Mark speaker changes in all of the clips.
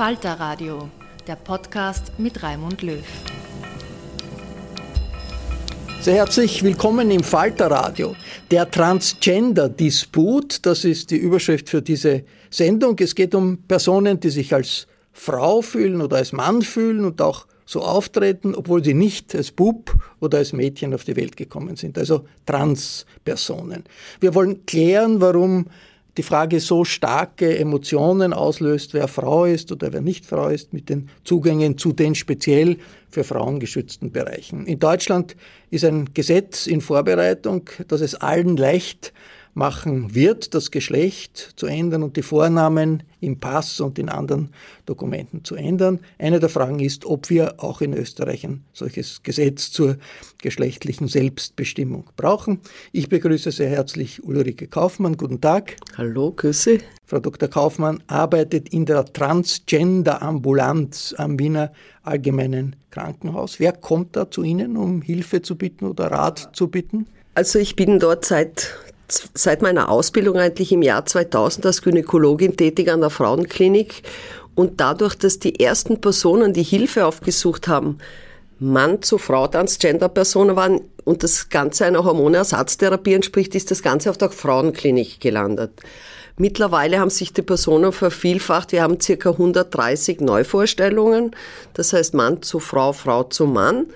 Speaker 1: Falter Radio, der Podcast mit Raimund Löw.
Speaker 2: Sehr herzlich willkommen im Falter Radio. Der Transgender-Disput, das ist die Überschrift für diese Sendung. Es geht um Personen, die sich als Frau fühlen oder als Mann fühlen und auch so auftreten, obwohl sie nicht als Bub oder als Mädchen auf die Welt gekommen sind. Also Transpersonen. Wir wollen klären, warum die Frage so starke Emotionen auslöst, wer Frau ist oder wer nicht Frau ist, mit den Zugängen zu den speziell für Frauen geschützten Bereichen. In Deutschland ist ein Gesetz in Vorbereitung, das es allen leicht machen wird, das Geschlecht zu ändern und die Vornamen im Pass und in anderen Dokumenten zu ändern. Eine der Fragen ist, ob wir auch in Österreich ein solches Gesetz zur geschlechtlichen Selbstbestimmung brauchen. Ich begrüße sehr herzlich Ulrike Kaufmann. Guten Tag.
Speaker 3: Hallo, Grüße.
Speaker 2: Frau Dr. Kaufmann arbeitet in der Transgender-Ambulanz am Wiener Allgemeinen Krankenhaus. Wer kommt da zu Ihnen, um Hilfe zu bitten oder Rat zu bitten?
Speaker 3: Also ich bin dort seit seit meiner Ausbildung eigentlich im Jahr 2000 als Gynäkologin tätig an der Frauenklinik und dadurch, dass die ersten Personen, die Hilfe aufgesucht haben, Mann zu Frau Transgender-Personen waren und das Ganze einer Hormonersatztherapie entspricht, ist das Ganze auf der Frauenklinik gelandet. Mittlerweile haben sich die Personen vervielfacht. Wir haben circa 130 Neuvorstellungen. Das heißt Mann zu Frau, Frau zu Mann.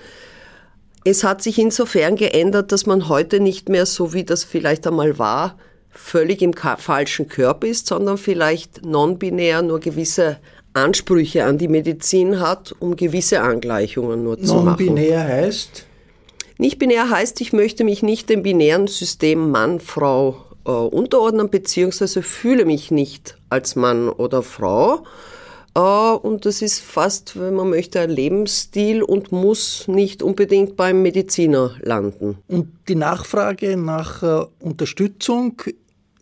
Speaker 3: Es hat sich insofern geändert, dass man heute nicht mehr so wie das vielleicht einmal war, völlig im falschen Körper ist, sondern vielleicht non-binär nur gewisse Ansprüche an die Medizin hat, um gewisse Angleichungen nur zu machen.
Speaker 2: Non-binär heißt?
Speaker 3: Nicht binär heißt, ich möchte mich nicht dem binären System Mann, Frau äh, unterordnen, beziehungsweise fühle mich nicht als Mann oder Frau, und das ist fast, wenn man möchte, ein Lebensstil und muss nicht unbedingt beim Mediziner landen.
Speaker 2: Und die Nachfrage nach äh, Unterstützung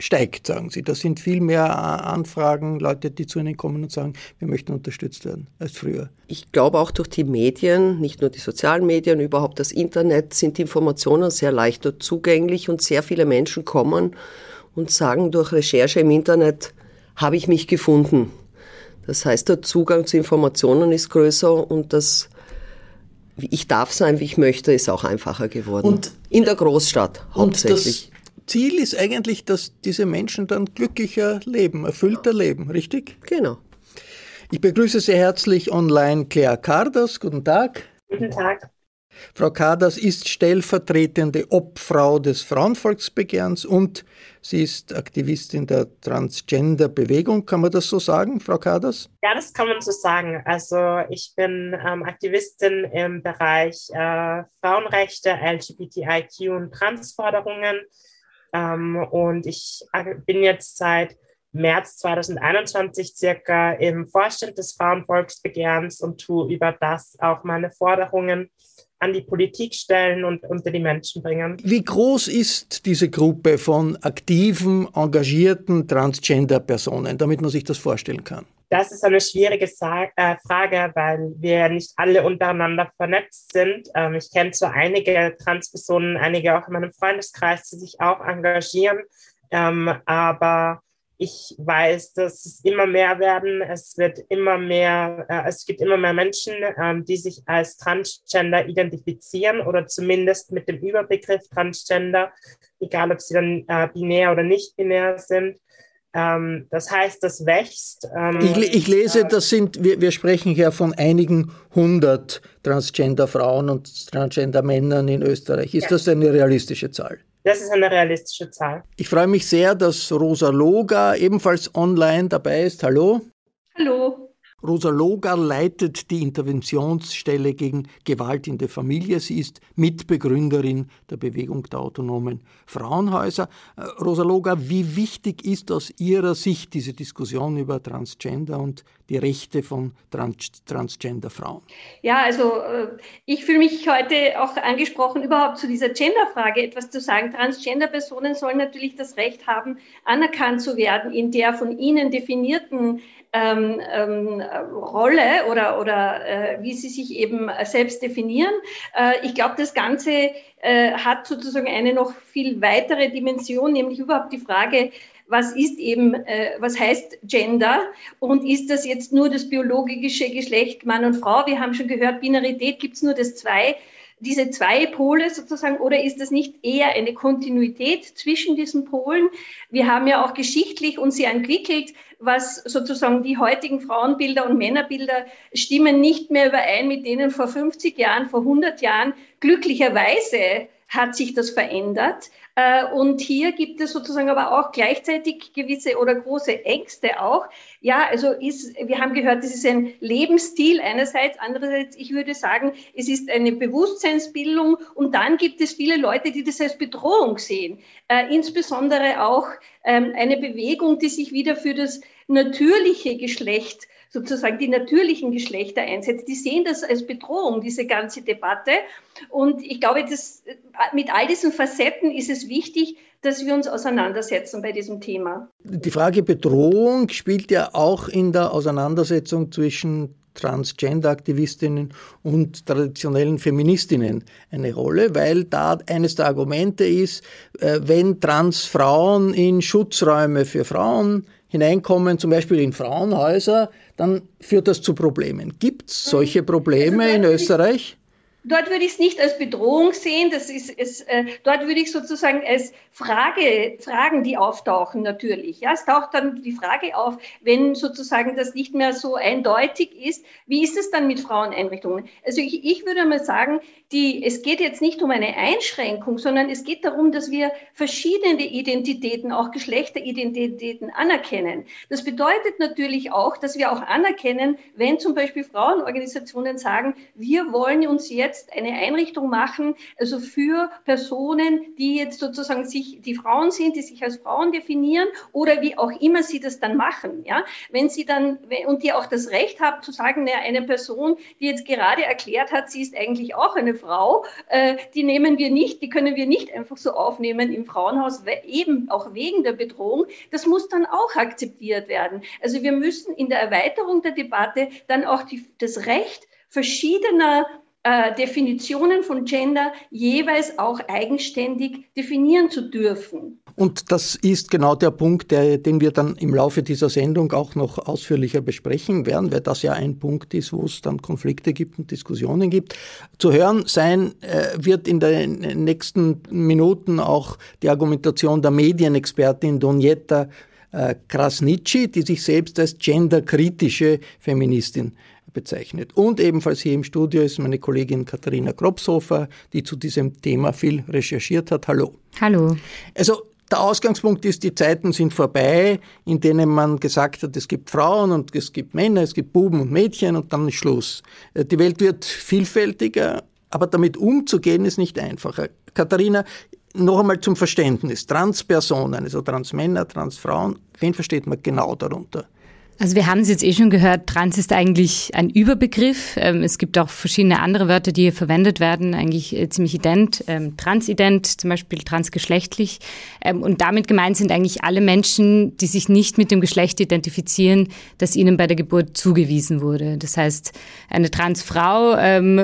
Speaker 2: steigt, sagen Sie. Da sind viel mehr äh, Anfragen, Leute, die zu Ihnen kommen und sagen, wir möchten unterstützt werden als früher.
Speaker 3: Ich glaube auch durch die Medien, nicht nur die sozialen Medien, überhaupt das Internet, sind die Informationen sehr leicht zugänglich und sehr viele Menschen kommen und sagen durch Recherche im Internet, habe ich mich gefunden. Das heißt, der Zugang zu Informationen ist größer und das ich darf sein, wie ich möchte, ist auch einfacher geworden. Und in der Großstadt hauptsächlich.
Speaker 2: Und das Ziel ist eigentlich, dass diese Menschen dann glücklicher leben, erfüllter leben, richtig?
Speaker 3: Genau.
Speaker 2: Ich begrüße sehr herzlich online Claire Cardas. Guten Tag.
Speaker 4: Guten Tag.
Speaker 2: Frau Kaders ist stellvertretende Obfrau des Frauenvolksbegehrens und sie ist Aktivistin der Transgender-Bewegung. Kann man das so sagen, Frau Kaders?
Speaker 4: Ja, das kann man so sagen. Also ich bin ähm, Aktivistin im Bereich äh, Frauenrechte, LGBTIQ und Transforderungen. Ähm, und ich äh, bin jetzt seit März 2021 circa im Vorstand des Frauenvolksbegehrens und tue über das auch meine Forderungen an die Politik stellen und unter die Menschen bringen.
Speaker 2: Wie groß ist diese Gruppe von aktiven, engagierten Transgender-Personen, damit man sich das vorstellen kann?
Speaker 4: Das ist eine schwierige äh, Frage, weil wir nicht alle untereinander vernetzt sind. Ähm, ich kenne zwar einige Transpersonen, einige auch in meinem Freundeskreis, die sich auch engagieren, ähm, aber ich weiß, dass es immer mehr werden. Es wird immer mehr, äh, es gibt immer mehr Menschen, ähm, die sich als Transgender identifizieren oder zumindest mit dem Überbegriff Transgender, egal ob sie dann äh, binär oder nicht binär sind. Ähm, das heißt, das wächst.
Speaker 2: Ähm, ich, ich, lese, äh, das sind, wir, wir sprechen ja von einigen hundert Transgender-Frauen und Transgender-Männern in Österreich. Ist ja. das eine realistische Zahl?
Speaker 4: Das ist eine realistische Zahl.
Speaker 2: Ich freue mich sehr, dass Rosa Loga ebenfalls online dabei ist. Hallo.
Speaker 5: Hallo.
Speaker 2: Rosa Logar leitet die Interventionsstelle gegen Gewalt in der Familie. Sie ist Mitbegründerin der Bewegung der autonomen Frauenhäuser. Äh, Rosa Logar, wie wichtig ist aus Ihrer Sicht diese Diskussion über Transgender und die Rechte von Trans Transgender-Frauen?
Speaker 5: Ja, also äh, ich fühle mich heute auch angesprochen, überhaupt zu dieser Gender-Frage etwas zu sagen. Transgender-Personen sollen natürlich das Recht haben, anerkannt zu werden in der von ihnen definierten ähm, ähm, Rolle oder, oder äh, wie sie sich eben selbst definieren. Äh, ich glaube, das Ganze äh, hat sozusagen eine noch viel weitere Dimension, nämlich überhaupt die Frage, was ist eben, äh, was heißt Gender und ist das jetzt nur das biologische Geschlecht Mann und Frau? Wir haben schon gehört, Binarität gibt es nur das zwei diese zwei Pole sozusagen oder ist das nicht eher eine Kontinuität zwischen diesen Polen? Wir haben ja auch geschichtlich uns sehr entwickelt, was sozusagen die heutigen Frauenbilder und Männerbilder stimmen nicht mehr überein mit denen vor 50 Jahren, vor 100 Jahren. Glücklicherweise hat sich das verändert. Äh, und hier gibt es sozusagen aber auch gleichzeitig gewisse oder große Ängste auch. Ja, also ist, wir haben gehört, es ist ein Lebensstil einerseits, andererseits, ich würde sagen, es ist eine Bewusstseinsbildung und dann gibt es viele Leute, die das als Bedrohung sehen. Äh, insbesondere auch ähm, eine Bewegung, die sich wieder für das natürliche Geschlecht sozusagen die natürlichen Geschlechter einsetzt. Die sehen das als Bedrohung, diese ganze Debatte. Und ich glaube, dass mit all diesen Facetten ist es wichtig, dass wir uns auseinandersetzen bei diesem Thema.
Speaker 2: Die Frage Bedrohung spielt ja auch in der Auseinandersetzung zwischen Transgender-Aktivistinnen und traditionellen Feministinnen eine Rolle, weil da eines der Argumente ist, äh, wenn Transfrauen in Schutzräume für Frauen hineinkommen, zum Beispiel in Frauenhäuser, dann führt das zu Problemen. Gibt es solche Probleme in Österreich?
Speaker 5: Dort würde ich es nicht als Bedrohung sehen, das ist es, äh, dort würde ich sozusagen als Frage, Fragen, die auftauchen natürlich. Ja, es taucht dann die Frage auf, wenn sozusagen das nicht mehr so eindeutig ist, wie ist es dann mit Fraueneinrichtungen? Also ich, ich würde mal sagen, die, es geht jetzt nicht um eine Einschränkung, sondern es geht darum, dass wir verschiedene Identitäten, auch Geschlechteridentitäten anerkennen. Das bedeutet natürlich auch, dass wir auch anerkennen, wenn zum Beispiel Frauenorganisationen sagen, wir wollen uns jetzt jetzt eine Einrichtung machen, also für Personen, die jetzt sozusagen sich, die Frauen sind, die sich als Frauen definieren oder wie auch immer sie das dann machen. Ja? Wenn sie dann, und die auch das Recht haben zu sagen, naja, eine Person, die jetzt gerade erklärt hat, sie ist eigentlich auch eine Frau, äh, die nehmen wir nicht, die können wir nicht einfach so aufnehmen im Frauenhaus, eben auch wegen der Bedrohung. Das muss dann auch akzeptiert werden. Also wir müssen in der Erweiterung der Debatte dann auch die, das Recht verschiedener äh, Definitionen von Gender jeweils auch eigenständig definieren zu dürfen.
Speaker 2: Und das ist genau der Punkt, der, den wir dann im Laufe dieser Sendung auch noch ausführlicher besprechen werden, weil das ja ein Punkt ist, wo es dann Konflikte gibt und Diskussionen gibt. Zu hören sein äh, wird in den nächsten Minuten auch die Argumentation der Medienexpertin Donjeta äh, Krasnitschi, die sich selbst als genderkritische Feministin bezeichnet. Und ebenfalls hier im Studio ist meine Kollegin Katharina Kropshofer, die zu diesem Thema viel recherchiert hat. Hallo.
Speaker 6: Hallo.
Speaker 2: Also der Ausgangspunkt ist, die Zeiten sind vorbei, in denen man gesagt hat, es gibt Frauen und es gibt Männer, es gibt Buben und Mädchen und dann ist Schluss. Äh, die Welt wird vielfältiger, aber damit umzugehen ist nicht einfacher. Katharina, noch einmal zum Verständnis. Transpersonen, also Transmänner, Transfrauen, wen versteht man genau darunter?
Speaker 6: Also wir haben es jetzt eh schon gehört, trans ist eigentlich ein Überbegriff. Ähm, es gibt auch verschiedene andere Wörter, die hier verwendet werden, eigentlich äh, ziemlich ident. Ähm, transident, zum Beispiel transgeschlechtlich. Ähm, und damit gemeint sind eigentlich alle Menschen, die sich nicht mit dem Geschlecht identifizieren, das ihnen bei der Geburt zugewiesen wurde. Das heißt, eine Transfrau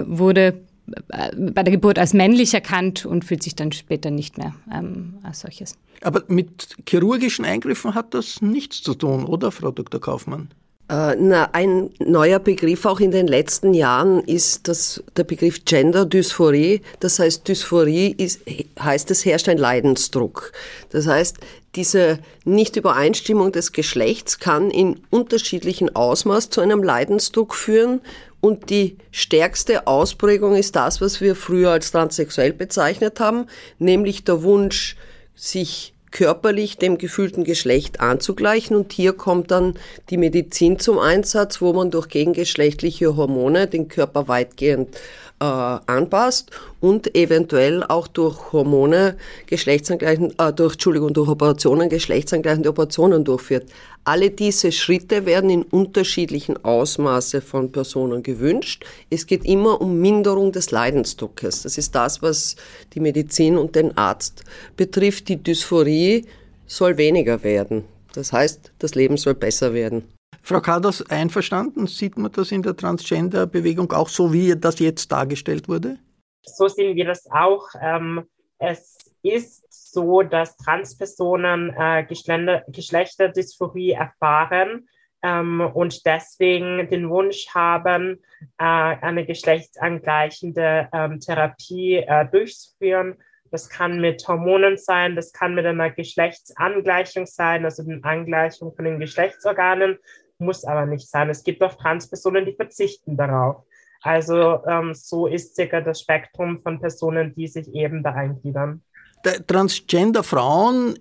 Speaker 6: wurde bei der Geburt als männlich erkannt und fühlt sich dann später nicht mehr ähm, als solches.
Speaker 2: Aber mit chirurgischen Eingriffen hat das nichts zu tun, oder, Frau Dr. Kaufmann?
Speaker 3: Äh, na, ein neuer Begriff auch in den letzten Jahren ist das, der Begriff Gender-Dysphorie. Das heißt, Dysphorie ist, heißt, es herrscht ein Leidensdruck. Das heißt, diese Nichtübereinstimmung des Geschlechts kann in unterschiedlichen Ausmaß zu einem Leidensdruck führen. Und die stärkste Ausprägung ist das, was wir früher als transsexuell bezeichnet haben, nämlich der Wunsch, sich körperlich dem gefühlten Geschlecht anzugleichen. Und hier kommt dann die Medizin zum Einsatz, wo man durch gegengeschlechtliche Hormone den Körper weitgehend äh, anpasst und eventuell auch durch Hormone geschlechtsangleichend, äh, durch, Entschuldigung, durch Operationen geschlechtsangleichende Operationen durchführt. Alle diese Schritte werden in unterschiedlichen Ausmaße von Personen gewünscht. Es geht immer um Minderung des Leidensdruckes. Das ist das, was die Medizin und den Arzt betrifft. Die Dysphorie soll weniger werden. Das heißt, das Leben soll besser werden.
Speaker 2: Frau Kadas, einverstanden? Sieht man das in der Transgender-Bewegung auch so, wie das jetzt dargestellt wurde?
Speaker 4: So sehen wir das auch. Ähm, es ist so, dass Transpersonen äh, Geschlechterdysphorie erfahren ähm, und deswegen den Wunsch haben, äh, eine geschlechtsangleichende ähm, Therapie äh, durchzuführen. Das kann mit Hormonen sein, das kann mit einer Geschlechtsangleichung sein, also der Angleichung von den Geschlechtsorganen muss aber nicht sein. Es gibt auch Transpersonen, die verzichten darauf. Also ähm, so ist circa das Spektrum von Personen, die sich eben da eingliedern.
Speaker 2: Transgender-Frauen,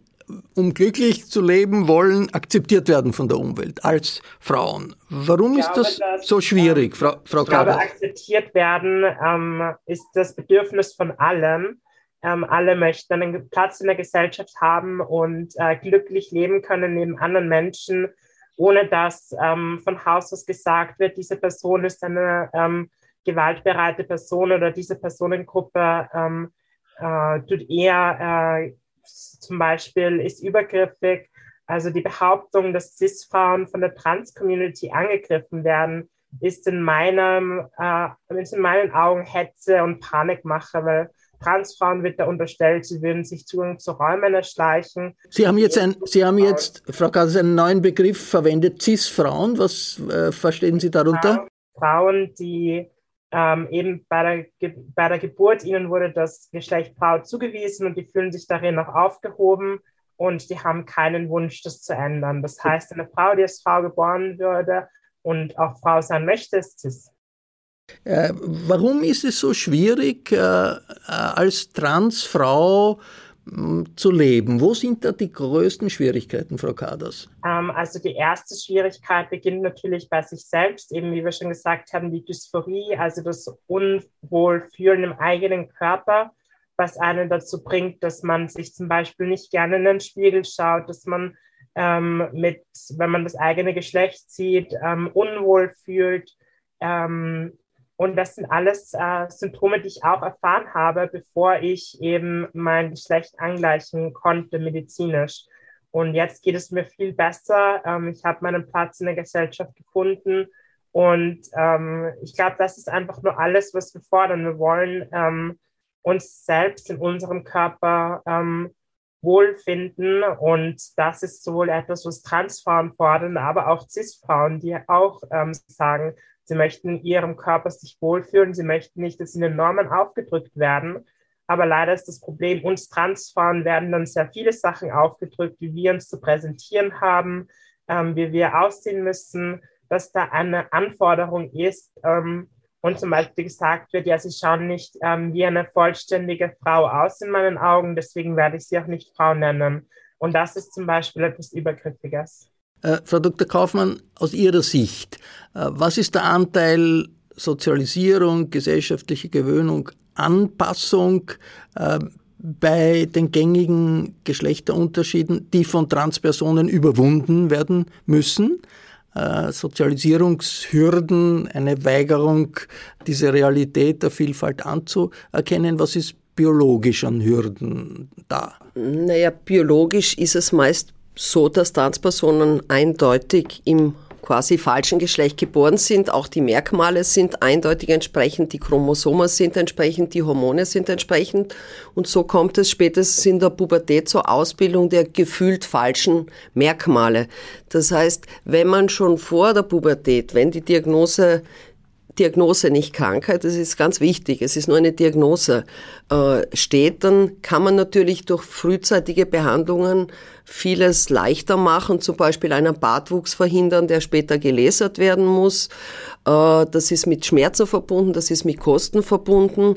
Speaker 2: um glücklich zu leben wollen, akzeptiert werden von der Umwelt als Frauen. Warum ist das dass, so schwierig, ähm, Frau, Frau
Speaker 4: Ich glaube, akzeptiert werden ähm, ist das Bedürfnis von allen. Ähm, alle möchten einen Platz in der Gesellschaft haben und äh, glücklich leben können neben anderen Menschen ohne dass ähm, von Haus aus gesagt wird, diese Person ist eine ähm, gewaltbereite Person oder diese Personengruppe ähm, äh, tut eher äh, zum Beispiel ist übergriffig. Also die Behauptung, dass Cis-Frauen von der Trans-Community angegriffen werden, ist in meinem, äh, ist in meinen Augen Hetze und Panikmache, weil Transfrauen wird da unterstellt, sie würden sich Zugang zu Räumen erschleichen.
Speaker 2: Sie haben jetzt, ein, sie haben jetzt Frau Kass, einen neuen Begriff verwendet, Cis-Frauen. Was äh, verstehen Sie darunter?
Speaker 4: Frauen, die ähm, eben bei der, bei der Geburt, ihnen wurde das Geschlecht Frau zugewiesen und die fühlen sich darin auch aufgehoben und die haben keinen Wunsch, das zu ändern. Das heißt, eine Frau, die als Frau geboren würde und auch Frau sein möchte, ist cis.
Speaker 2: Äh, warum ist es so schwierig, äh, äh, als Transfrau hm, zu leben? Wo sind da die größten Schwierigkeiten, Frau Kaders?
Speaker 4: Ähm, also die erste Schwierigkeit beginnt natürlich bei sich selbst, eben wie wir schon gesagt haben, die Dysphorie, also das Unwohlfühlen im eigenen Körper, was einen dazu bringt, dass man sich zum Beispiel nicht gerne in den Spiegel schaut, dass man ähm, mit, wenn man das eigene Geschlecht sieht, ähm, unwohl fühlt. Ähm, und das sind alles äh, Symptome, die ich auch erfahren habe, bevor ich eben mein Geschlecht angleichen konnte medizinisch. Und jetzt geht es mir viel besser. Ähm, ich habe meinen Platz in der Gesellschaft gefunden. Und ähm, ich glaube, das ist einfach nur alles, was wir fordern. Wir wollen ähm, uns selbst in unserem Körper ähm, wohlfinden. Und das ist sowohl etwas, was Transfrauen fordern, aber auch Cis-Frauen, die auch ähm, sagen, Sie möchten in ihrem Körper sich wohlfühlen. Sie möchten nicht, dass ihnen Normen aufgedrückt werden. Aber leider ist das Problem, uns Transfrauen werden dann sehr viele Sachen aufgedrückt, wie wir uns zu präsentieren haben, ähm, wie wir aussehen müssen. dass da eine Anforderung ist ähm, und zum Beispiel gesagt wird, ja, sie schauen nicht ähm, wie eine vollständige Frau aus in meinen Augen, deswegen werde ich sie auch nicht Frau nennen. Und das ist zum Beispiel etwas Übergriffiges.
Speaker 2: Äh, Frau Dr. Kaufmann, aus Ihrer Sicht, äh, was ist der Anteil Sozialisierung, gesellschaftliche Gewöhnung, Anpassung äh, bei den gängigen Geschlechterunterschieden, die von Transpersonen überwunden werden müssen? Äh, Sozialisierungshürden, eine Weigerung, diese Realität der Vielfalt anzuerkennen. Was ist biologisch an Hürden da?
Speaker 3: Naja, biologisch ist es meist so, dass Transpersonen eindeutig im quasi falschen Geschlecht geboren sind. Auch die Merkmale sind eindeutig entsprechend, die Chromosomen sind entsprechend, die Hormone sind entsprechend. Und so kommt es spätestens in der Pubertät zur Ausbildung der gefühlt falschen Merkmale. Das heißt, wenn man schon vor der Pubertät, wenn die Diagnose Diagnose, nicht Krankheit, das ist ganz wichtig, es ist nur eine Diagnose, äh, steht, dann kann man natürlich durch frühzeitige Behandlungen vieles leichter machen, zum Beispiel einen Bartwuchs verhindern, der später gelasert werden muss. Äh, das ist mit Schmerzen verbunden, das ist mit Kosten verbunden.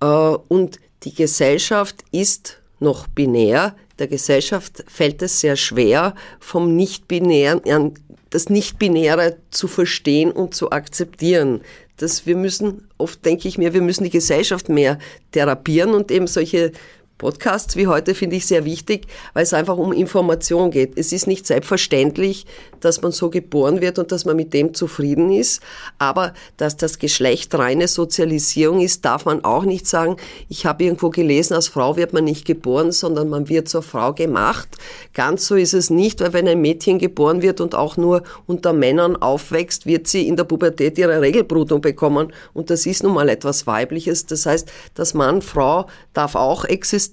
Speaker 3: Äh, und die Gesellschaft ist noch binär. Der Gesellschaft fällt es sehr schwer, vom Nicht-Binären, das Nicht-Binäre zu verstehen und zu akzeptieren. Dass wir müssen, oft denke ich mir, wir müssen die Gesellschaft mehr therapieren und eben solche Podcasts wie heute finde ich sehr wichtig, weil es einfach um Information geht. Es ist nicht selbstverständlich, dass man so geboren wird und dass man mit dem zufrieden ist. Aber dass das Geschlecht reine Sozialisierung ist, darf man auch nicht sagen. Ich habe irgendwo gelesen, als Frau wird man nicht geboren, sondern man wird zur Frau gemacht. Ganz so ist es nicht, weil wenn ein Mädchen geboren wird und auch nur unter Männern aufwächst, wird sie in der Pubertät ihre Regelblutung bekommen. Und das ist nun mal etwas Weibliches. Das heißt, das Mann, Frau darf auch existieren,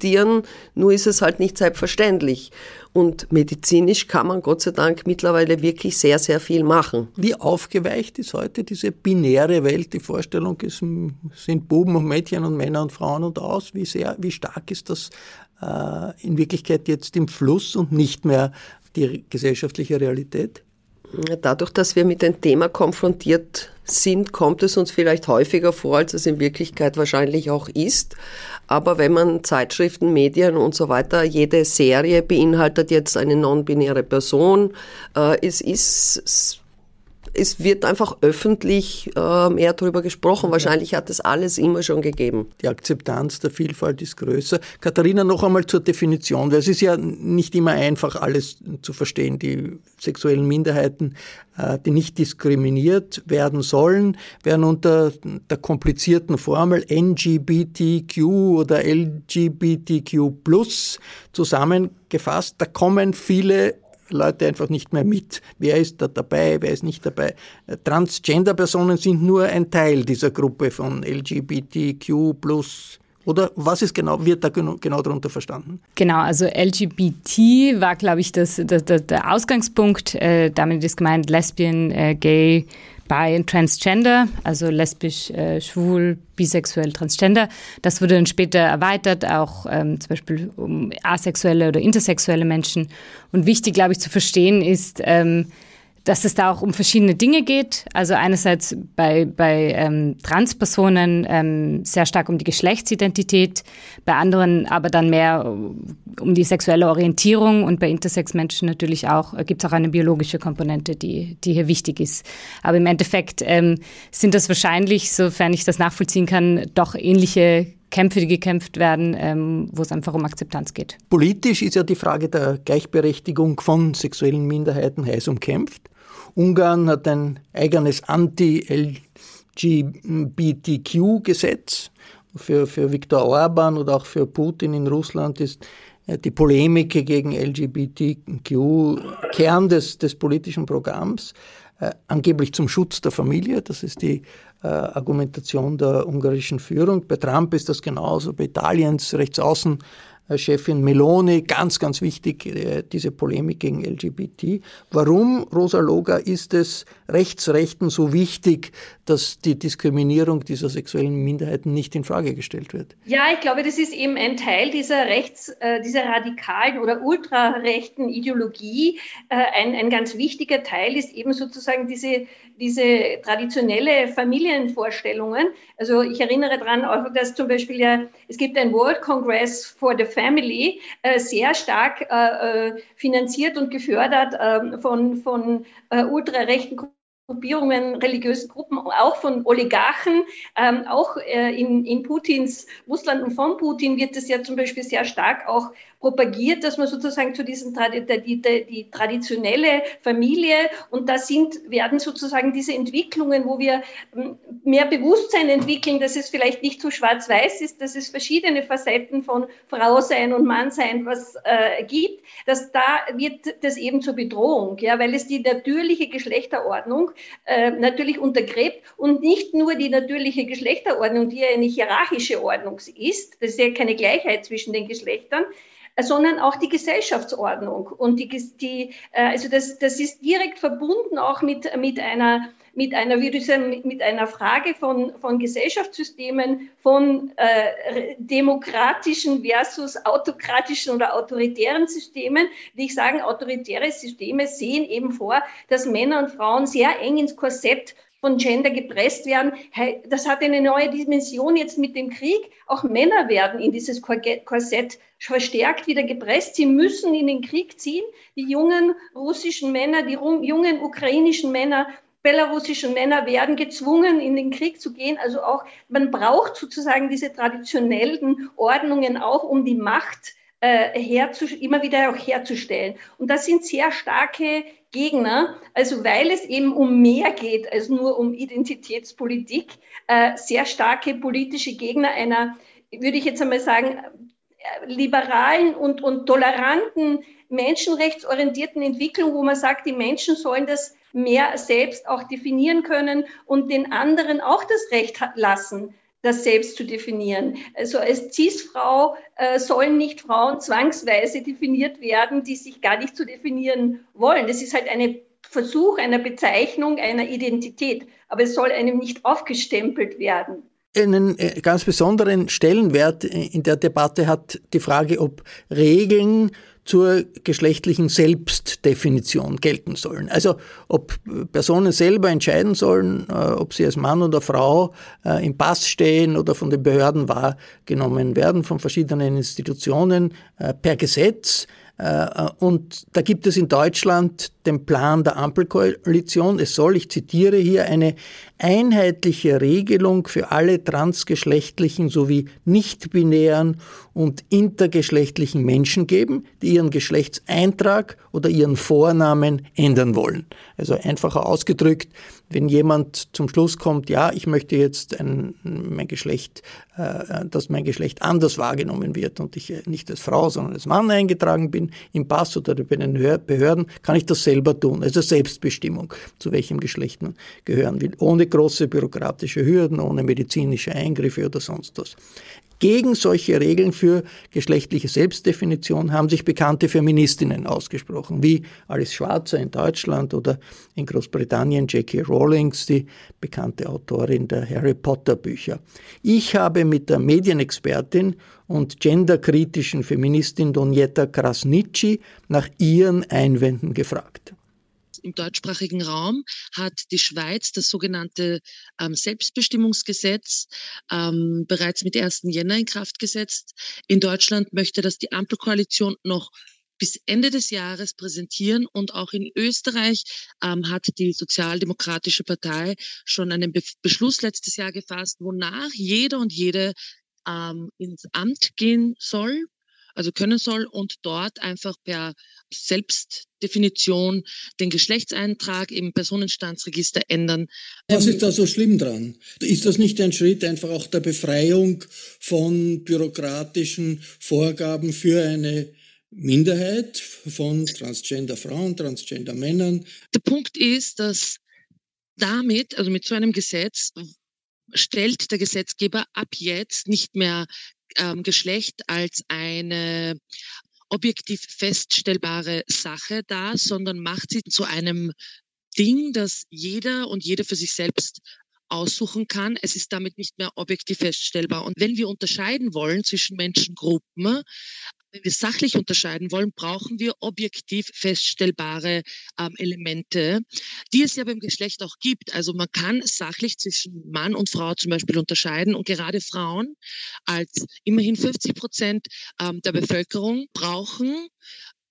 Speaker 3: nur ist es halt nicht selbstverständlich. Und medizinisch kann man Gott sei Dank mittlerweile wirklich sehr, sehr viel machen.
Speaker 2: Wie aufgeweicht ist heute diese binäre Welt? Die Vorstellung ist, sind Buben und Mädchen und Männer und Frauen und aus. Wie sehr, wie stark ist das äh, in Wirklichkeit jetzt im Fluss und nicht mehr die gesellschaftliche Realität?
Speaker 3: Dadurch, dass wir mit dem Thema konfrontiert sind, kommt es uns vielleicht häufiger vor, als es in Wirklichkeit wahrscheinlich auch ist. Aber wenn man Zeitschriften, Medien und so weiter, jede Serie beinhaltet jetzt eine non-binäre Person. Äh, es ist es wird einfach öffentlich äh, mehr darüber gesprochen. Wahrscheinlich hat es alles immer schon gegeben.
Speaker 2: Die Akzeptanz der Vielfalt ist größer. Katharina, noch einmal zur Definition, weil es ist ja nicht immer einfach, alles zu verstehen. Die sexuellen Minderheiten, äh, die nicht diskriminiert werden sollen, werden unter der komplizierten Formel NGBTQ oder LGBTQ zusammengefasst. Da kommen viele Leute einfach nicht mehr mit. Wer ist da dabei, wer ist nicht dabei? Transgender-Personen sind nur ein Teil dieser Gruppe von LGBTQ oder was ist genau, wird da genau, darunter verstanden?
Speaker 6: Genau, also LGBT war, glaube ich, das, das, das, der Ausgangspunkt. Äh, damit ist gemeint Lesbian, äh, Gay, bi und transgender, also lesbisch, äh, schwul, bisexuell, transgender. Das wurde dann später erweitert, auch ähm, zum Beispiel um asexuelle oder intersexuelle Menschen. Und wichtig, glaube ich, zu verstehen ist, ähm, dass es da auch um verschiedene Dinge geht. Also einerseits bei, bei ähm, Transpersonen ähm, sehr stark um die Geschlechtsidentität, bei anderen aber dann mehr um die sexuelle Orientierung und bei Intersex-Menschen natürlich auch äh, gibt es auch eine biologische Komponente, die, die hier wichtig ist. Aber im Endeffekt ähm, sind das wahrscheinlich, sofern ich das nachvollziehen kann, doch ähnliche Kämpfe, die gekämpft werden, ähm, wo es einfach um Akzeptanz geht.
Speaker 2: Politisch ist ja die Frage der Gleichberechtigung von sexuellen Minderheiten heiß umkämpft. Ungarn hat ein eigenes Anti-LGBTQ-Gesetz. Für, für Viktor Orban oder auch für Putin in Russland ist äh, die Polemik gegen LGBTQ Kern des, des politischen Programms, äh, angeblich zum Schutz der Familie. Das ist die äh, Argumentation der ungarischen Führung. Bei Trump ist das genauso, bei Italiens Rechtsaußen Chefin Meloni, ganz, ganz wichtig, äh, diese Polemik gegen LGBT. Warum, Rosa Loga, ist es Rechtsrechten so wichtig, dass die Diskriminierung dieser sexuellen Minderheiten nicht in Frage gestellt wird?
Speaker 5: Ja, ich glaube, das ist eben ein Teil dieser rechts, äh, dieser radikalen oder ultrarechten Ideologie. Äh, ein, ein ganz wichtiger Teil ist eben sozusagen diese, diese traditionelle Familienvorstellungen. Also ich erinnere daran, dass zum Beispiel ja, es gibt ein World Congress for the Family, äh, sehr stark äh, äh finanziert und gefördert äh, von, von äh, ultrarechten Gruppierungen, religiösen Gruppen, auch von Oligarchen, ähm, auch äh, in, in Putins Russland und von Putin wird es ja zum Beispiel sehr stark auch propagiert, dass man sozusagen zu diesen die, die, die traditionelle Familie und da sind werden sozusagen diese Entwicklungen, wo wir hm, mehr Bewusstsein entwickeln, dass es vielleicht nicht so schwarz-weiß ist, dass es verschiedene Facetten von Frau sein und Mann sein was äh, gibt, dass da wird das eben zur Bedrohung, ja, weil es die natürliche Geschlechterordnung äh, natürlich untergräbt und nicht nur die natürliche Geschlechterordnung, die ja eine hierarchische Ordnung ist, das ist ja keine Gleichheit zwischen den Geschlechtern, sondern auch die Gesellschaftsordnung. Und die, die, äh, also das, das ist direkt verbunden auch mit, mit einer mit einer, würde ich sagen, mit einer Frage von, von Gesellschaftssystemen, von äh, demokratischen versus autokratischen oder autoritären Systemen. Wie ich sagen, autoritäre Systeme sehen eben vor, dass Männer und Frauen sehr eng ins Korsett von Gender gepresst werden. Das hat eine neue Dimension jetzt mit dem Krieg. Auch Männer werden in dieses Korsett verstärkt wieder gepresst. Sie müssen in den Krieg ziehen. Die jungen russischen Männer, die jungen ukrainischen Männer, belarussischen Männer werden gezwungen, in den Krieg zu gehen. Also auch, man braucht sozusagen diese traditionellen Ordnungen auch, um die Macht äh, immer wieder auch herzustellen. Und das sind sehr starke Gegner, also weil es eben um mehr geht als nur um Identitätspolitik, äh, sehr starke politische Gegner einer, würde ich jetzt einmal sagen, äh, liberalen und, und toleranten, menschenrechtsorientierten Entwicklung, wo man sagt, die Menschen sollen das mehr selbst auch definieren können und den anderen auch das Recht lassen, das selbst zu definieren. Also als CIS-Frau äh, sollen nicht Frauen zwangsweise definiert werden, die sich gar nicht zu definieren wollen. Das ist halt ein Versuch einer Bezeichnung einer Identität, aber es soll einem nicht aufgestempelt werden.
Speaker 2: Einen äh, ganz besonderen Stellenwert in der Debatte hat die Frage, ob Regeln zur geschlechtlichen Selbstdefinition gelten sollen. Also ob Personen selber entscheiden sollen, äh, ob sie als Mann oder Frau äh, im Pass stehen oder von den Behörden wahrgenommen werden, von verschiedenen Institutionen äh, per Gesetz. Und da gibt es in Deutschland den Plan der Ampelkoalition. Es soll, ich zitiere hier, eine einheitliche Regelung für alle transgeschlechtlichen sowie nicht-binären und intergeschlechtlichen Menschen geben, die ihren Geschlechtseintrag oder ihren Vornamen ändern wollen. Also einfacher ausgedrückt, wenn jemand zum Schluss kommt, ja, ich möchte jetzt ein, mein Geschlecht, äh, dass mein Geschlecht anders wahrgenommen wird und ich nicht als Frau, sondern als Mann eingetragen bin im Pass oder bei den Behörden, kann ich das selber tun. Also Selbstbestimmung, zu welchem Geschlecht man gehören will, ohne große bürokratische Hürden, ohne medizinische Eingriffe oder sonst was. Gegen solche Regeln für geschlechtliche Selbstdefinition haben sich bekannte Feministinnen ausgesprochen, wie Alice Schwarzer in Deutschland oder in Großbritannien J.K. Rawlings, die bekannte Autorin der Harry Potter Bücher. Ich habe mit der Medienexpertin und genderkritischen Feministin Donjeta Krasnitschi nach ihren Einwänden gefragt
Speaker 7: im deutschsprachigen Raum hat die Schweiz das sogenannte ähm, Selbstbestimmungsgesetz ähm, bereits mit 1. Jänner in Kraft gesetzt. In Deutschland möchte das die Ampelkoalition noch bis Ende des Jahres präsentieren. Und auch in Österreich ähm, hat die Sozialdemokratische Partei schon einen Be Beschluss letztes Jahr gefasst, wonach jeder und jede ähm, ins Amt gehen soll, also können soll und dort einfach per Selbstdefinition den Geschlechtseintrag im Personenstandsregister ändern.
Speaker 2: Was ist da so schlimm dran? Ist das nicht ein Schritt einfach auch der Befreiung von bürokratischen Vorgaben für eine Minderheit von Transgender Frauen, Transgender Männern?
Speaker 7: Der Punkt ist, dass damit, also mit so einem Gesetz, stellt der Gesetzgeber ab jetzt nicht mehr ähm, Geschlecht als eine objektiv feststellbare Sache dar, sondern macht sie zu einem Ding, das jeder und jede für sich selbst aussuchen kann. Es ist damit nicht mehr objektiv feststellbar. Und wenn wir unterscheiden wollen zwischen Menschengruppen, wenn wir sachlich unterscheiden wollen, brauchen wir objektiv feststellbare ähm, Elemente, die es ja beim Geschlecht auch gibt. Also man kann sachlich zwischen Mann und Frau zum Beispiel unterscheiden und gerade Frauen als immerhin 50 Prozent ähm, der Bevölkerung brauchen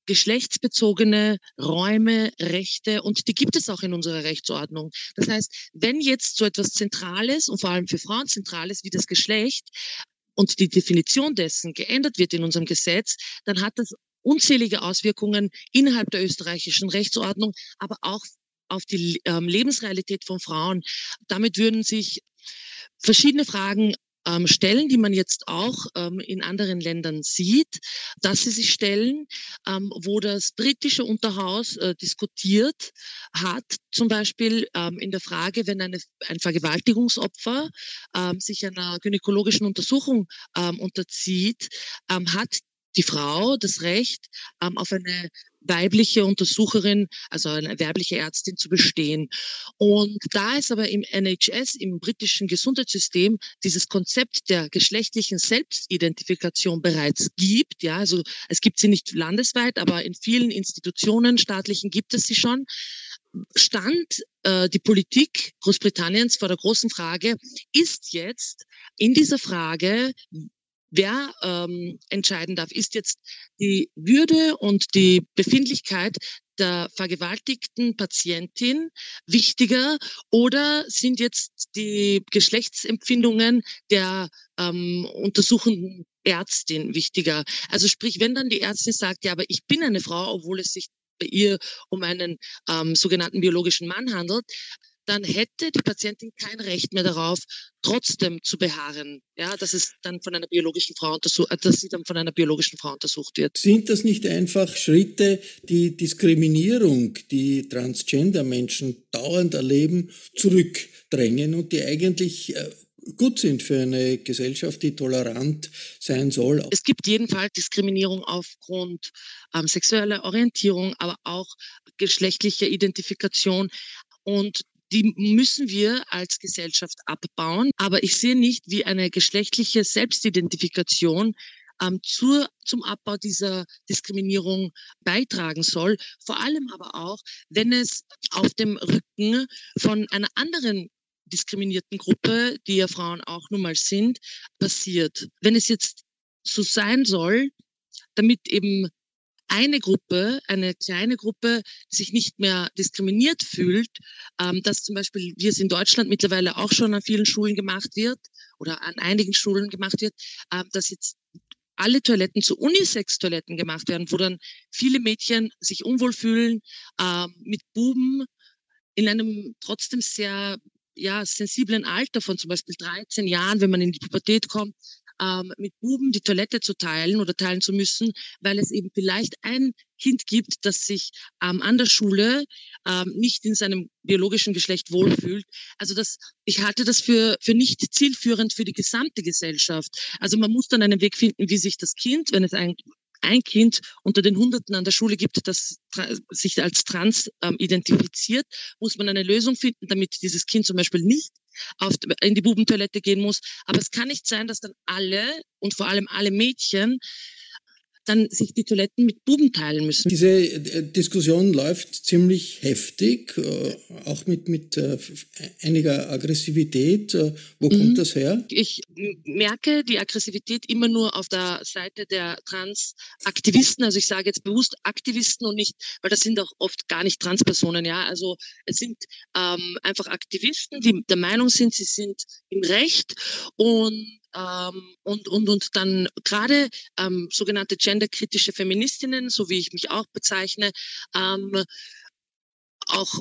Speaker 7: geschlechtsbezogene Räume, Rechte und die gibt es auch in unserer Rechtsordnung. Das heißt, wenn jetzt so etwas Zentrales und vor allem für Frauen Zentrales wie das Geschlecht und die Definition dessen geändert wird in unserem Gesetz, dann hat das unzählige Auswirkungen innerhalb der österreichischen Rechtsordnung, aber auch auf die ähm, Lebensrealität von Frauen. Damit würden sich verschiedene Fragen ähm, stellen, die man jetzt auch ähm, in anderen Ländern sieht, dass sie sich stellen, ähm, wo das britische Unterhaus äh, diskutiert hat, zum Beispiel ähm, in der Frage, wenn eine, ein Vergewaltigungsopfer ähm, sich einer gynäkologischen Untersuchung ähm, unterzieht, hat die Frau das Recht auf eine weibliche Untersucherin, also eine weibliche Ärztin zu bestehen. Und da es aber im NHS, im britischen Gesundheitssystem, dieses Konzept der geschlechtlichen Selbstidentifikation bereits gibt, ja, also es gibt sie nicht landesweit, aber in vielen Institutionen, staatlichen gibt es sie schon, stand äh, die Politik Großbritanniens vor der großen Frage, ist jetzt in dieser Frage, wer ähm, entscheiden darf, ist jetzt die Würde und die Befindlichkeit der vergewaltigten Patientin wichtiger oder sind jetzt die Geschlechtsempfindungen der ähm, untersuchenden Ärztin wichtiger? Also sprich, wenn dann die Ärztin sagt, ja, aber ich bin eine Frau, obwohl es sich bei ihr um einen ähm, sogenannten biologischen Mann handelt, dann hätte die Patientin kein Recht mehr darauf, trotzdem zu beharren, ja, dass es dann von einer biologischen Frau untersucht, äh, dass sie dann von einer biologischen Frau untersucht wird.
Speaker 2: Sind das nicht einfach Schritte, die Diskriminierung, die Transgender-Menschen dauernd erleben, zurückdrängen und die eigentlich äh, gut sind für eine Gesellschaft, die tolerant sein soll.
Speaker 7: Es gibt jedenfalls Diskriminierung aufgrund ähm, sexueller Orientierung, aber auch geschlechtlicher Identifikation. Und die müssen wir als Gesellschaft abbauen. Aber ich sehe nicht, wie eine geschlechtliche Selbstidentifikation ähm, zur, zum Abbau dieser Diskriminierung beitragen soll. Vor allem aber auch, wenn es auf dem Rücken von einer anderen diskriminierten Gruppe, die ja Frauen auch nun mal sind, passiert. Wenn es jetzt so sein soll, damit eben eine Gruppe, eine kleine Gruppe sich nicht mehr diskriminiert fühlt, ähm, dass zum Beispiel, wie es in Deutschland mittlerweile auch schon an vielen Schulen gemacht wird oder an einigen Schulen gemacht wird, äh, dass jetzt alle Toiletten zu Unisex-Toiletten gemacht werden, wo dann viele Mädchen sich unwohl fühlen, äh, mit Buben in einem trotzdem sehr ja, sensiblen Alter von zum Beispiel 13 Jahren, wenn man in die Pubertät kommt, ähm, mit Buben die Toilette zu teilen oder teilen zu müssen, weil es eben vielleicht ein Kind gibt, das sich ähm, an der Schule ähm, nicht in seinem biologischen Geschlecht wohlfühlt. Also das, ich halte das für, für nicht zielführend für die gesamte Gesellschaft. Also man muss dann einen Weg finden, wie sich das Kind, wenn es ein ein Kind unter den Hunderten an der Schule gibt, das sich als trans ähm, identifiziert, muss man eine Lösung finden, damit dieses Kind zum Beispiel nicht auf, in die Bubentoilette gehen muss. Aber es kann nicht sein, dass dann alle und vor allem alle Mädchen dann sich die Toiletten mit Buben teilen müssen.
Speaker 2: Diese äh, Diskussion läuft ziemlich heftig, äh, auch mit, mit äh, einiger Aggressivität. Wo mhm. kommt das her?
Speaker 7: Ich merke die Aggressivität immer nur auf der Seite der Transaktivisten. Also ich sage jetzt bewusst Aktivisten und nicht, weil das sind auch oft gar nicht Transpersonen. Ja, also es sind ähm, einfach Aktivisten, die der Meinung sind, sie sind im Recht und ähm, und, und, und dann gerade ähm, sogenannte genderkritische Feministinnen, so wie ich mich auch bezeichne, ähm, auch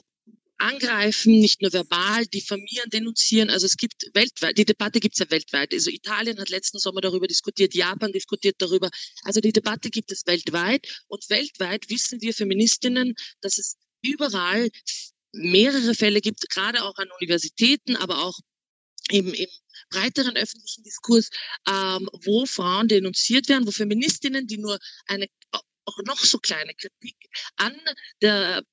Speaker 7: angreifen, nicht nur verbal, diffamieren, denunzieren. Also es gibt weltweit, die Debatte gibt es ja weltweit. Also Italien hat letzten Sommer darüber diskutiert, Japan diskutiert darüber. Also die Debatte gibt es weltweit. Und weltweit wissen wir Feministinnen, dass es überall mehrere Fälle gibt, gerade auch an Universitäten, aber auch im, im breiteren öffentlichen Diskurs, ähm, wo Frauen denunziert werden, wo Feministinnen, die nur eine auch noch so kleine Kritik an der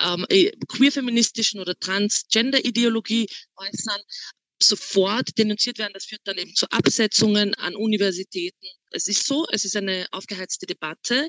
Speaker 7: ähm, äh, queer-feministischen oder Transgender-Ideologie äußern, sofort denunziert werden. Das führt dann eben zu Absetzungen an Universitäten. Es ist so, es ist eine aufgeheizte Debatte.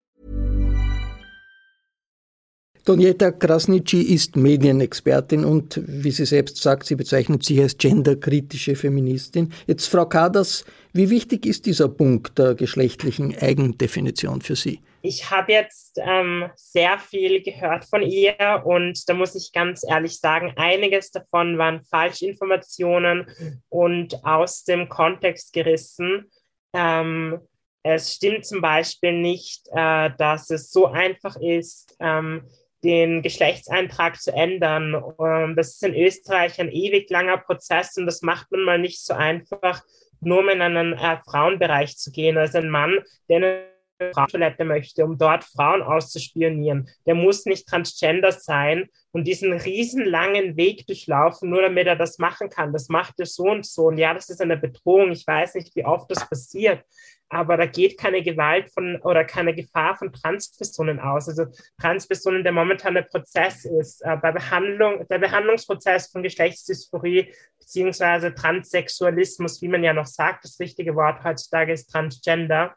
Speaker 2: Donieta Krasnitschi ist Medienexpertin und, wie sie selbst sagt, sie bezeichnet sich als genderkritische Feministin. Jetzt, Frau Kaders, wie wichtig ist dieser Punkt der geschlechtlichen Eigendefinition für Sie?
Speaker 4: Ich habe jetzt ähm, sehr viel gehört von ihr und da muss ich ganz ehrlich sagen, einiges davon waren Falschinformationen und aus dem Kontext gerissen. Ähm, es stimmt zum Beispiel nicht, äh, dass es so einfach ist, ähm, den Geschlechtseintrag zu ändern. Ähm, das ist in Österreich ein ewig langer Prozess und das macht man mal nicht so einfach, nur um in einen äh, Frauenbereich zu gehen. Also ein Mann, der eine Frauentoilette möchte, um dort Frauen auszuspionieren, der muss nicht transgender sein und diesen riesenlangen Weg durchlaufen, nur damit er das machen kann. Das macht er so und so. Und ja, das ist eine Bedrohung. Ich weiß nicht, wie oft das passiert aber da geht keine Gewalt von oder keine Gefahr von Transpersonen aus. Also Transpersonen, der momentane Prozess ist, äh, bei Behandlung, der Behandlungsprozess von Geschlechtsdysphorie beziehungsweise Transsexualismus, wie man ja noch sagt, das richtige Wort heutzutage ist Transgender,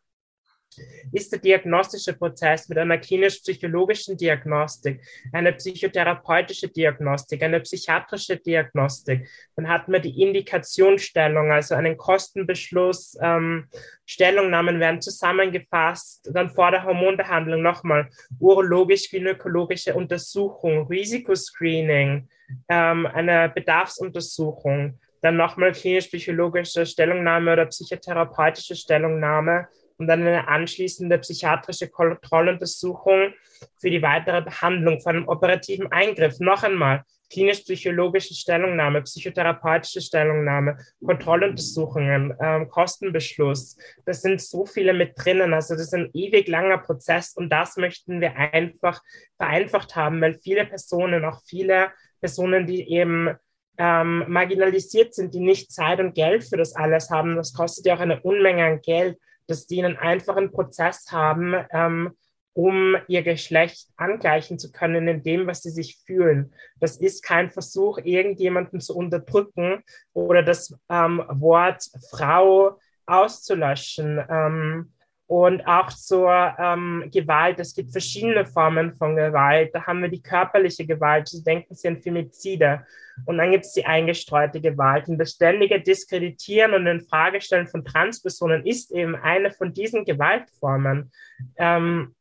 Speaker 4: ist der diagnostische Prozess mit einer klinisch-psychologischen Diagnostik, einer psychotherapeutische Diagnostik, einer psychiatrische Diagnostik. Dann hat man die Indikationsstellung, also einen Kostenbeschluss, ähm, Stellungnahmen werden zusammengefasst, dann vor der Hormonbehandlung nochmal urologisch-gynäkologische Untersuchung, Risikoscreening, ähm, eine Bedarfsuntersuchung, dann nochmal klinisch-psychologische Stellungnahme oder psychotherapeutische Stellungnahme und dann eine anschließende psychiatrische Kontrolluntersuchung für die weitere Behandlung von einem operativen Eingriff. Noch einmal, klinisch-psychologische Stellungnahme, psychotherapeutische Stellungnahme, Kontrolluntersuchungen, ähm, Kostenbeschluss. Das sind so viele mit drinnen. Also das ist ein ewig langer Prozess und das möchten wir einfach vereinfacht haben, weil viele Personen, auch viele Personen, die eben ähm, marginalisiert sind, die nicht Zeit und Geld für das alles haben, das kostet ja auch eine Unmenge an Geld, dass die einen einfachen Prozess haben, ähm, um ihr Geschlecht angleichen zu können in dem, was sie sich fühlen. Das ist kein Versuch, irgendjemanden zu unterdrücken oder das ähm, Wort Frau auszulöschen. Ähm, und auch zur ähm, Gewalt. Es gibt verschiedene Formen von Gewalt. Da haben wir die körperliche Gewalt, Sie denken Sie an Femizide. Und dann gibt es die eingestreute Gewalt. Und das ständige Diskreditieren und Infragestellen von Transpersonen ist eben eine von diesen Gewaltformen. Ähm,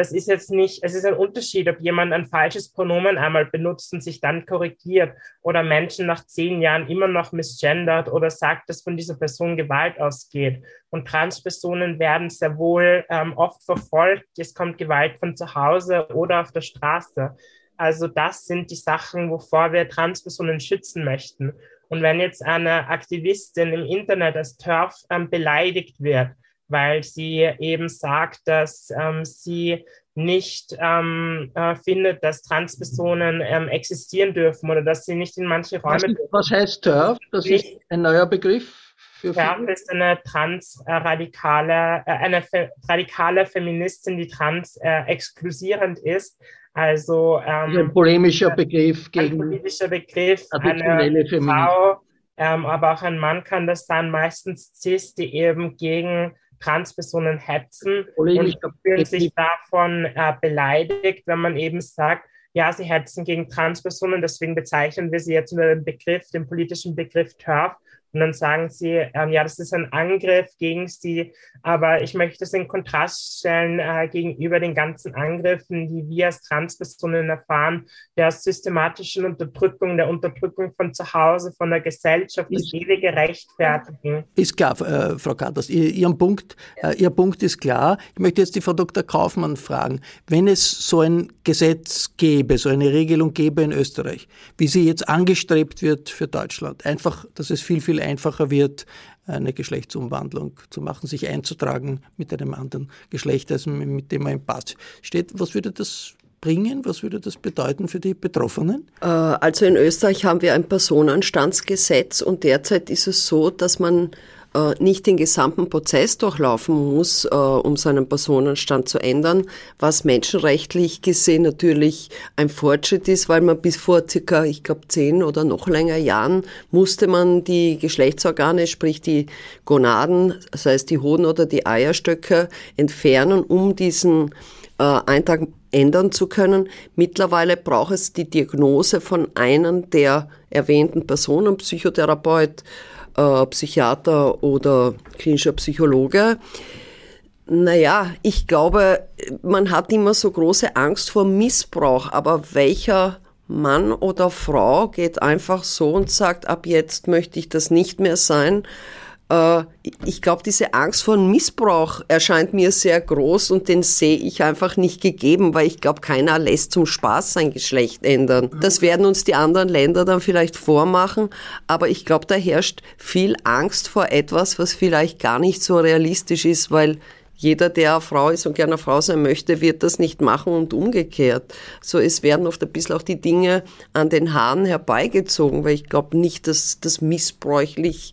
Speaker 4: das ist jetzt nicht, es ist ein Unterschied, ob jemand ein falsches Pronomen einmal benutzt und sich dann korrigiert oder Menschen nach zehn Jahren immer noch misgendert oder sagt, dass von dieser Person Gewalt ausgeht. Und Transpersonen werden sehr wohl ähm, oft verfolgt. Es kommt Gewalt von zu Hause oder auf der Straße. Also das sind die Sachen, wovor wir Transpersonen schützen möchten. Und wenn jetzt eine Aktivistin im Internet als TERF ähm, beleidigt wird, weil sie eben sagt, dass ähm, sie nicht ähm, äh, findet, dass Transpersonen ähm, existieren dürfen oder dass sie nicht in manche Räume.
Speaker 2: Was, was heißt TERF? Das ist ein neuer Begriff.
Speaker 4: Für TERF ist eine transradikale, äh, eine fe radikale Feministin, die trans äh, exklusierend ist. Also ähm,
Speaker 2: ein polemischer Begriff gegen
Speaker 4: ein politischer Begriff, eine Frau, ähm, aber auch ein Mann kann das sein, meistens cis, die eben gegen Transpersonen hetzen und fühlen sich davon äh, beleidigt, wenn man eben sagt, ja, sie hetzen gegen Transpersonen, deswegen bezeichnen wir sie jetzt unter dem Begriff, dem politischen Begriff TERF Und dann sagen sie, ähm, ja, das ist ein Angriff gegen sie, aber ich möchte es in Kontrast stellen äh, gegenüber den ganzen Angriffen, die wir als Transpersonen erfahren, der systematischen Unterdrückung, der Unterdrückung von zu Hause, von der Gesellschaft, das ewige Rechtfertigen.
Speaker 2: Ist klar, äh, Frau Katas, ihr, Ihren Punkt, äh, Ihr Punkt ist klar. Ich möchte jetzt die Frau Dr. Kaufmann fragen, wenn es so ein Gesetz gäbe, so eine Regelung gäbe in Österreich, wie sie jetzt angestrebt wird für Deutschland, einfach, dass es viel, viel einfacher wird, eine Geschlechtsumwandlung zu machen, sich einzutragen mit einem anderen Geschlecht, als mit dem man im Pass steht. Was würde das bringen? Was würde das bedeuten für die Betroffenen?
Speaker 3: Äh, also in Österreich haben wir ein Personenstandsgesetz und derzeit ist es so, dass man äh, nicht den gesamten Prozess durchlaufen muss, äh, um seinen Personenstand zu ändern, was menschenrechtlich gesehen natürlich ein Fortschritt ist, weil man bis vor circa, ich glaube, zehn oder noch länger Jahren musste man die Geschlechtsorgane, sprich die Gonaden, sei es die Hoden oder die Eierstöcke, entfernen, um diesen äh, Eintrag ändern zu können. Mittlerweile braucht es die Diagnose von einem der erwähnten Personen, Psychotherapeut, äh, Psychiater oder klinischer Psychologe. Naja, ich glaube, man hat immer so große Angst vor Missbrauch, aber welcher Mann oder Frau geht einfach so und sagt, ab jetzt möchte ich das nicht mehr sein? Äh, ich glaube, diese Angst vor Missbrauch erscheint mir sehr groß und den sehe ich einfach nicht gegeben, weil ich glaube, keiner lässt zum Spaß sein Geschlecht ändern. Das werden uns die anderen Länder dann vielleicht vormachen, aber ich glaube, da herrscht viel Angst vor etwas, was vielleicht gar nicht so realistisch ist, weil jeder, der eine Frau ist und gerne eine Frau sein möchte, wird das nicht machen und umgekehrt. So, es werden oft ein bisschen auch die Dinge an den Haaren herbeigezogen, weil ich glaube nicht, dass das missbräuchlich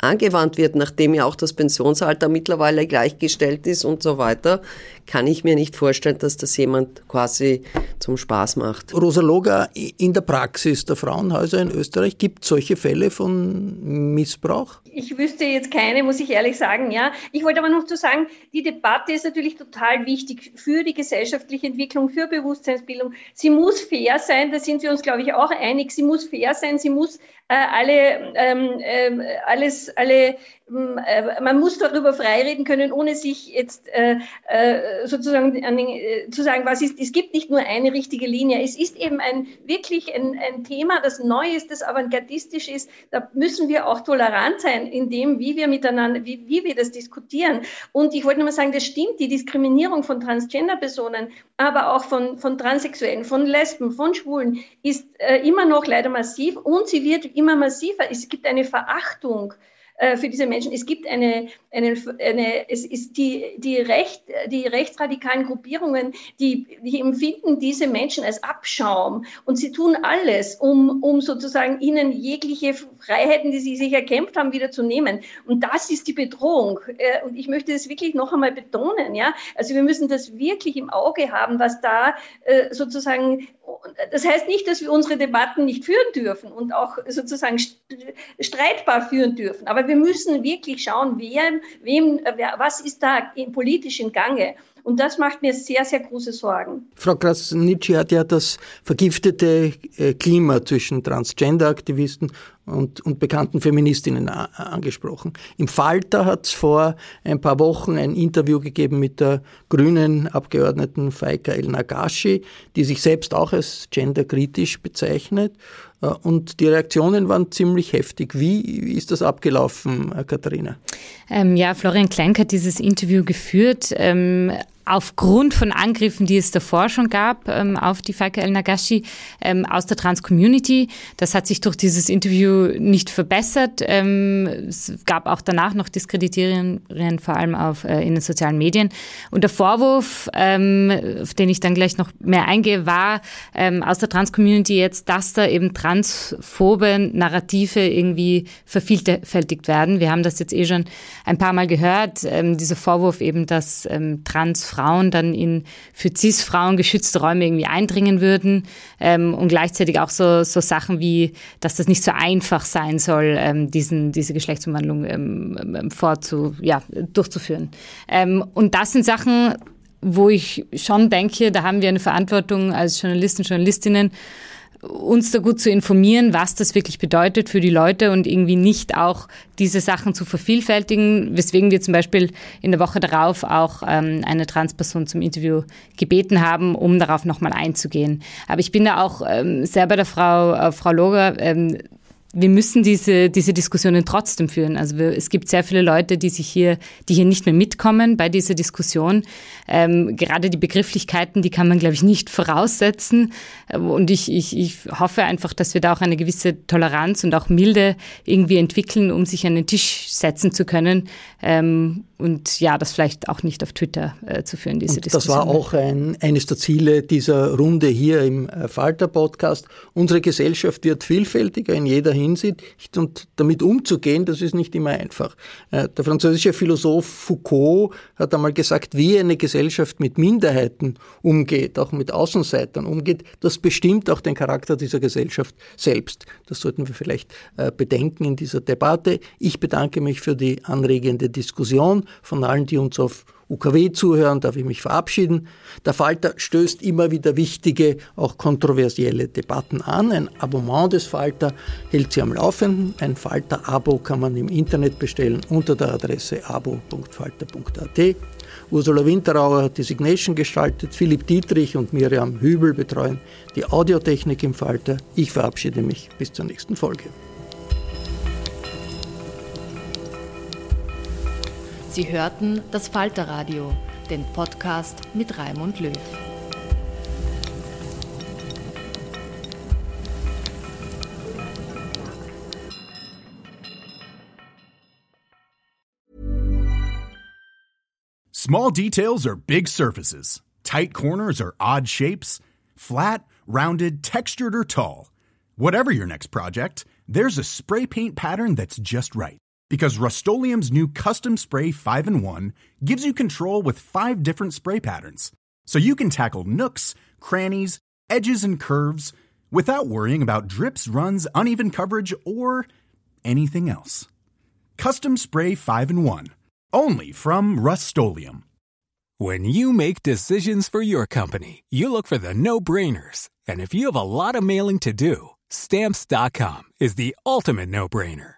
Speaker 3: angewandt wird, nachdem ja auch das Pensionsalter mittlerweile gleichgestellt ist und so weiter, kann ich mir nicht vorstellen, dass das jemand quasi zum Spaß macht.
Speaker 2: Rosa Loga, in der Praxis der Frauenhäuser in Österreich gibt es solche Fälle von Missbrauch?
Speaker 5: Ich wüsste jetzt keine, muss ich ehrlich sagen, ja. Ich wollte aber noch zu sagen, die Debatte ist natürlich total wichtig für die gesellschaftliche Entwicklung, für Bewusstseinsbildung. Sie muss fair sein, da sind wir uns, glaube ich, auch einig. Sie muss fair sein, sie muss äh, alle, ähm, äh, alles, alle man muss darüber freireden können, ohne sich jetzt äh, äh sozusagen den, äh, zu sagen, was ist, es gibt nicht nur eine richtige Linie. Es ist eben ein wirklich ein, ein Thema, das neu ist, das avantgardistisch ist. Da müssen wir auch tolerant sein in dem, wie wir miteinander, wie, wie wir das diskutieren. Und ich wollte nur mal sagen, das stimmt, die Diskriminierung von Transgender-Personen, aber auch von, von Transsexuellen, von Lesben, von Schwulen ist äh, immer noch leider massiv und sie wird immer massiver. Es gibt eine Verachtung äh, für diese Menschen. Es gibt eine, eine, eine es ist die, die, Recht, die rechtsradikalen Gruppierungen, die, die empfinden diese Menschen als Abschaum und sie tun alles, um, um sozusagen ihnen jegliche Freiheiten, die sie sich erkämpft haben, wieder zu nehmen. Und das ist die Bedrohung. Äh, und ich möchte das wirklich noch einmal betonen. Ja? Also wir müssen das wirklich im Auge haben, was da äh, sozusagen das heißt nicht, dass wir unsere Debatten nicht führen dürfen und auch sozusagen streitbar führen dürfen. Aber wir müssen wirklich schauen, wem, wer, was ist da in politischen Gange. Und das macht mir sehr, sehr große Sorgen.
Speaker 2: Frau Krasnitschi hat ja das vergiftete äh, Klima zwischen Transgender-Aktivisten und, und bekannten Feministinnen angesprochen. Im Falter hat es vor ein paar Wochen ein Interview gegeben mit der grünen Abgeordneten Faika El Nagashi, die sich selbst auch als genderkritisch bezeichnet. Und die Reaktionen waren ziemlich heftig. Wie ist das abgelaufen, Katharina?
Speaker 6: Ähm, ja, Florian Klenk hat dieses Interview geführt. Ähm, aufgrund von Angriffen, die es davor schon gab ähm, auf die Faika El Nagashi ähm, aus der Trans-Community. Das hat sich durch dieses Interview nicht verbessert. Ähm, es gab auch danach noch Diskreditierungen, vor allem auf, äh, in den sozialen Medien. Und der Vorwurf, ähm, auf den ich dann gleich noch mehr eingehe, war ähm, aus der Trans-Community jetzt, dass da eben transphobe Narrative irgendwie vervielfältigt werden. Wir haben das jetzt eh schon ein paar Mal gehört, ähm, dieser Vorwurf eben, dass ähm, Transfrauen Frauen dann in für CIS-Frauen geschützte Räume irgendwie eindringen würden ähm, und gleichzeitig auch so, so Sachen wie, dass das nicht so einfach sein soll, ähm, diesen, diese Geschlechtsumwandlung ähm, ähm vorzu, ja, durchzuführen. Ähm, und das sind Sachen, wo ich schon denke, da haben wir eine Verantwortung als Journalisten, Journalistinnen, uns da gut zu informieren, was das wirklich bedeutet für die Leute und irgendwie nicht auch diese Sachen zu vervielfältigen, weswegen wir zum Beispiel in der Woche darauf auch ähm, eine Transperson zum Interview gebeten haben, um darauf nochmal einzugehen. Aber ich bin da auch ähm, sehr bei der Frau, äh, Frau Loger, ähm, wir müssen diese, diese Diskussionen trotzdem führen. Also wir, es gibt sehr viele Leute, die sich hier, die hier nicht mehr mitkommen bei dieser Diskussion. Ähm, gerade die Begrifflichkeiten, die kann man, glaube ich, nicht voraussetzen. Und ich, ich, ich hoffe einfach, dass wir da auch eine gewisse Toleranz und auch Milde irgendwie entwickeln, um sich an den Tisch setzen zu können. Ähm, und ja, das vielleicht auch nicht auf Twitter äh, zu führen, diese
Speaker 2: und
Speaker 6: Diskussion.
Speaker 2: Das war auch ein, eines der Ziele dieser Runde hier im äh, Falter-Podcast. Unsere Gesellschaft wird vielfältiger in jeder Hinsicht und damit umzugehen, das ist nicht immer einfach. Äh, der französische Philosoph Foucault hat einmal gesagt, wie eine Gesellschaft mit Minderheiten umgeht, auch mit Außenseitern umgeht, das bestimmt auch den Charakter dieser Gesellschaft selbst. Das sollten wir vielleicht äh, bedenken in dieser Debatte. Ich bedanke mich für die anregende Diskussion. Von allen, die uns auf UKW zuhören, darf ich mich verabschieden. Der Falter stößt immer wieder wichtige, auch kontroversielle Debatten an. Ein Abonnement des Falter hält sie am Laufenden. Ein Falter-Abo kann man im Internet bestellen unter der Adresse abo.falter.at. Ursula Winterauer hat die Signation gestaltet, Philipp Dietrich und Miriam Hübel betreuen die Audiotechnik im Falter. Ich verabschiede mich bis zur nächsten Folge.
Speaker 1: Sie hörten das Falterradio, den Podcast mit Raimund Löw.
Speaker 8: Small details are big surfaces. Tight corners are odd shapes. Flat, rounded, textured, or tall. Whatever your next project, there's a spray paint pattern that's just right because Rust new Custom Spray 5 and 1 gives you control with five different spray patterns. So you can tackle nooks, crannies, edges, and curves without worrying about drips, runs, uneven coverage, or anything else. Custom Spray 5 and 1. Only from Rust
Speaker 9: When you make decisions for your company, you look for the no brainers. And if you have a lot of mailing to do, stamps.com is the ultimate no brainer.